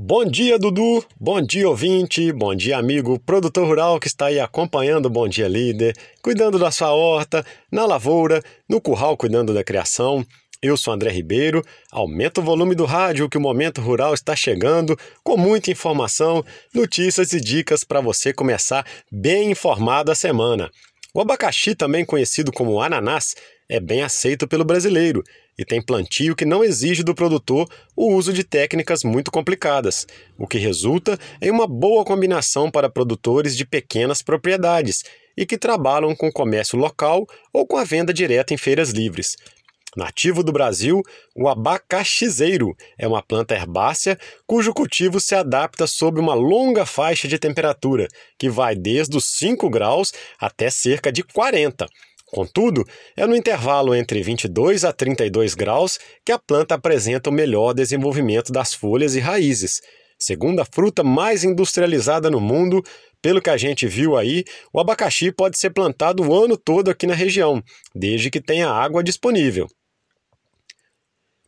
Bom dia, Dudu. Bom dia, ouvinte. Bom dia, amigo produtor rural que está aí acompanhando o Bom Dia Líder, cuidando da sua horta, na lavoura, no curral, cuidando da criação. Eu sou André Ribeiro. Aumenta o volume do rádio que o Momento Rural está chegando com muita informação, notícias e dicas para você começar bem informado a semana. O abacaxi, também conhecido como ananás, é bem aceito pelo brasileiro e tem plantio que não exige do produtor o uso de técnicas muito complicadas, o que resulta em uma boa combinação para produtores de pequenas propriedades e que trabalham com comércio local ou com a venda direta em feiras livres. Nativo do Brasil, o abacaxizeiro é uma planta herbácea cujo cultivo se adapta sob uma longa faixa de temperatura, que vai desde os 5 graus até cerca de 40. Contudo, é no intervalo entre 22 a 32 graus que a planta apresenta o melhor desenvolvimento das folhas e raízes. Segundo a fruta mais industrializada no mundo, pelo que a gente viu aí, o abacaxi pode ser plantado o ano todo aqui na região, desde que tenha água disponível.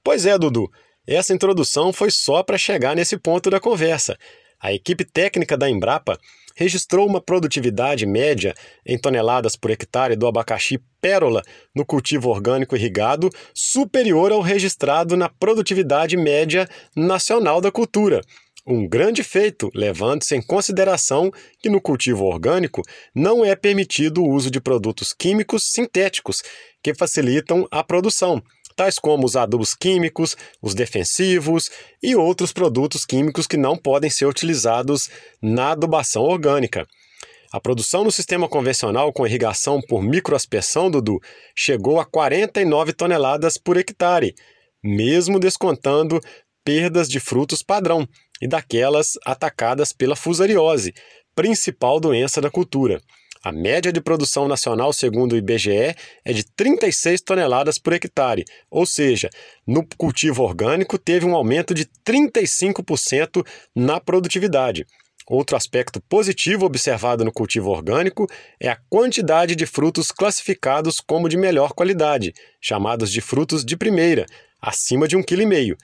Pois é, Dudu, essa introdução foi só para chegar nesse ponto da conversa. A equipe técnica da Embrapa registrou uma produtividade média em toneladas por hectare do abacaxi pérola no cultivo orgânico irrigado superior ao registrado na produtividade média nacional da cultura. Um grande feito, levando-se em consideração que no cultivo orgânico não é permitido o uso de produtos químicos sintéticos que facilitam a produção tais como os adubos químicos, os defensivos e outros produtos químicos que não podem ser utilizados na adubação orgânica. A produção no sistema convencional com irrigação por microaspersão, Dudu, chegou a 49 toneladas por hectare, mesmo descontando perdas de frutos padrão e daquelas atacadas pela fusariose, principal doença da cultura. A média de produção nacional, segundo o IBGE, é de 36 toneladas por hectare, ou seja, no cultivo orgânico teve um aumento de 35% na produtividade. Outro aspecto positivo observado no cultivo orgânico é a quantidade de frutos classificados como de melhor qualidade, chamados de frutos de primeira, acima de 1,5 kg.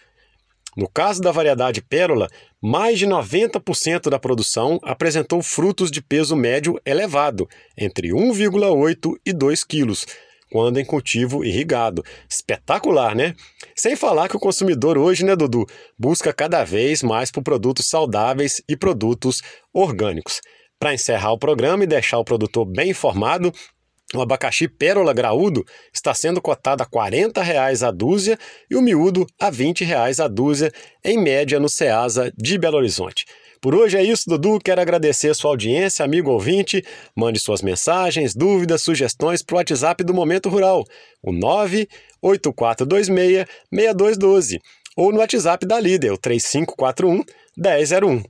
No caso da variedade pérola, mais de 90% da produção apresentou frutos de peso médio elevado, entre 1,8 e 2 quilos, quando em cultivo irrigado. Espetacular, né? Sem falar que o consumidor hoje, né, Dudu, busca cada vez mais por produtos saudáveis e produtos orgânicos. Para encerrar o programa e deixar o produtor bem informado, o abacaxi pérola graúdo está sendo cotado a 40 reais a dúzia e o miúdo a 20 reais a dúzia, em média no Ceasa de Belo Horizonte. Por hoje é isso, Dudu. Quero agradecer sua audiência, amigo ouvinte. Mande suas mensagens, dúvidas, sugestões para o WhatsApp do Momento Rural, o 98426-6212, ou no WhatsApp da Líder, o 3541 1001.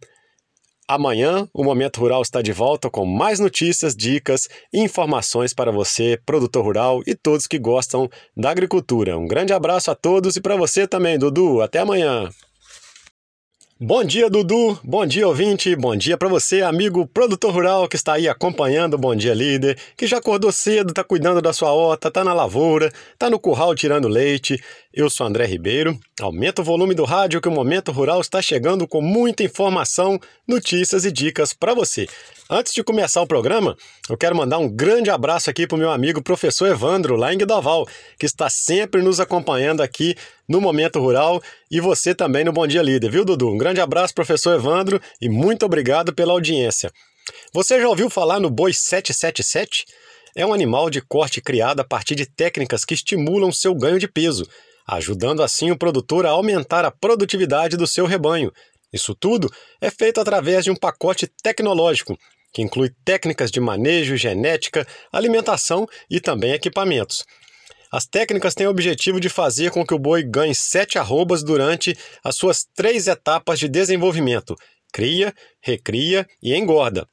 Amanhã, o Momento Rural está de volta com mais notícias, dicas e informações para você, produtor rural e todos que gostam da agricultura. Um grande abraço a todos e para você também, Dudu. Até amanhã. Bom dia, Dudu. Bom dia, ouvinte. Bom dia para você, amigo produtor rural que está aí acompanhando Bom Dia Líder, que já acordou cedo, está cuidando da sua horta, está na lavoura, está no curral tirando leite. Eu sou André Ribeiro. Aumenta o volume do rádio que o Momento Rural está chegando com muita informação, notícias e dicas para você. Antes de começar o programa, eu quero mandar um grande abraço aqui para o meu amigo professor Evandro, lá em Guidoval, que está sempre nos acompanhando aqui no Momento Rural e você também no Bom Dia Líder, viu, Dudu? Um grande abraço, professor Evandro, e muito obrigado pela audiência. Você já ouviu falar no boi 777? É um animal de corte criado a partir de técnicas que estimulam seu ganho de peso, ajudando assim o produtor a aumentar a produtividade do seu rebanho. Isso tudo é feito através de um pacote tecnológico que inclui técnicas de manejo, genética, alimentação e também equipamentos. As técnicas têm o objetivo de fazer com que o boi ganhe sete arrobas durante as suas três etapas de desenvolvimento: cria, recria e engorda.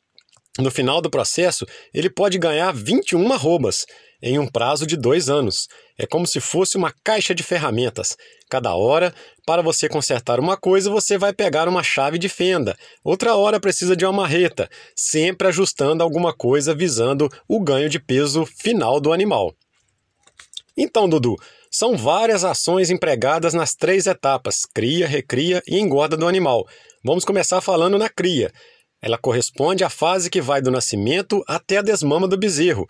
No final do processo, ele pode ganhar 21 arrobas em um prazo de dois anos. É como se fosse uma caixa de ferramentas. Cada hora, para você consertar uma coisa, você vai pegar uma chave de fenda. Outra hora precisa de uma marreta, sempre ajustando alguma coisa visando o ganho de peso final do animal. Então, Dudu, São várias ações empregadas nas três etapas: cria, recria e engorda do animal. Vamos começar falando na cria. Ela corresponde à fase que vai do nascimento até a desmama do bezerro.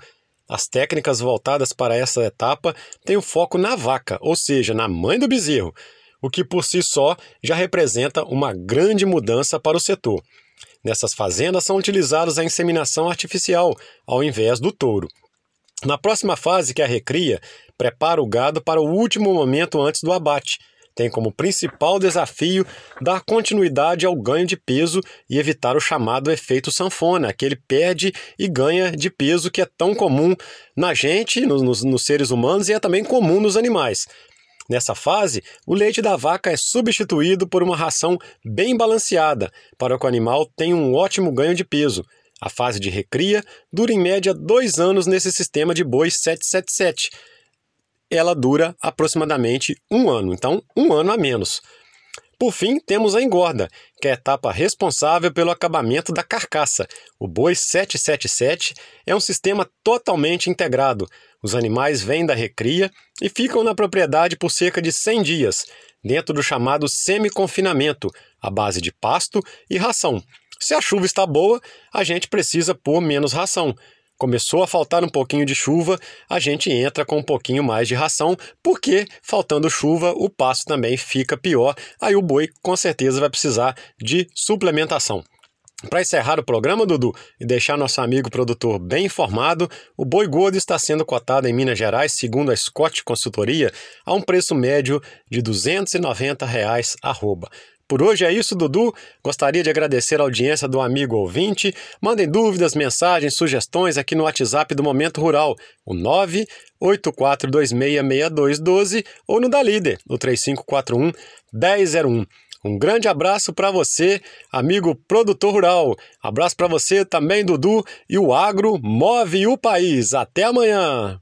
As técnicas voltadas para essa etapa têm o foco na vaca, ou seja, na mãe do bezerro, o que por si só já representa uma grande mudança para o setor. Nessas fazendas são utilizados a inseminação artificial, ao invés do touro. Na próxima fase, que é a recria, prepara o gado para o último momento antes do abate. Tem como principal desafio dar continuidade ao ganho de peso e evitar o chamado efeito sanfona, que ele perde e ganha de peso que é tão comum na gente, nos, nos seres humanos, e é também comum nos animais. Nessa fase, o leite da vaca é substituído por uma ração bem balanceada, para que o animal tenha um ótimo ganho de peso. A fase de recria dura em média dois anos nesse sistema de boi 777. Ela dura aproximadamente um ano, então um ano a menos. Por fim, temos a engorda, que é a etapa responsável pelo acabamento da carcaça. O boi 777 é um sistema totalmente integrado. Os animais vêm da recria e ficam na propriedade por cerca de 100 dias, dentro do chamado semi-confinamento, à base de pasto e ração. Se a chuva está boa, a gente precisa pôr menos ração. Começou a faltar um pouquinho de chuva, a gente entra com um pouquinho mais de ração, porque faltando chuva, o pasto também fica pior. Aí o boi com certeza vai precisar de suplementação. Para encerrar o programa, Dudu, e deixar nosso amigo produtor bem informado, o boi gordo está sendo cotado em Minas Gerais, segundo a Scott Consultoria, a um preço médio de 290 reais arroba. Por hoje é isso, Dudu. Gostaria de agradecer a audiência do amigo ouvinte. Mandem dúvidas, mensagens, sugestões aqui no WhatsApp do Momento Rural, o 984266212 ou no da Líder, o 3541 1001. Um grande abraço para você, amigo produtor rural. Abraço para você também, Dudu, e o agro move o país. Até amanhã.